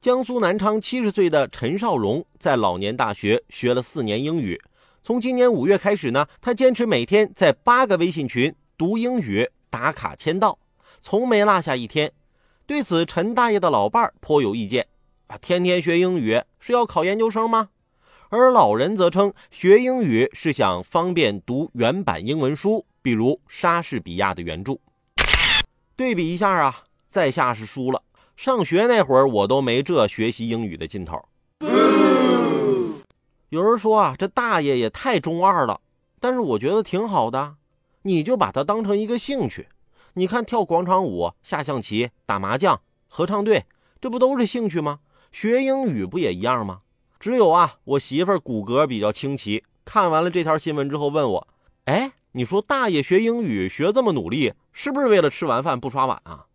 江苏南昌七十岁的陈少荣在老年大学学了四年英语，从今年五月开始呢，他坚持每天在八个微信群读英语、打卡签到，从没落下一天。对此，陈大爷的老伴儿颇有意见啊，天天学英语是要考研究生吗？而老人则称，学英语是想方便读原版英文书，比如莎士比亚的原著。对比一下啊，在下是输了。上学那会儿，我都没这学习英语的劲头。有人说啊，这大爷也太中二了，但是我觉得挺好的。你就把它当成一个兴趣。你看，跳广场舞、下象棋、打麻将、合唱队，这不都是兴趣吗？学英语不也一样吗？只有啊，我媳妇儿骨骼比较清奇，看完了这条新闻之后问我：“哎，你说大爷学英语学这么努力，是不是为了吃完饭不刷碗啊？”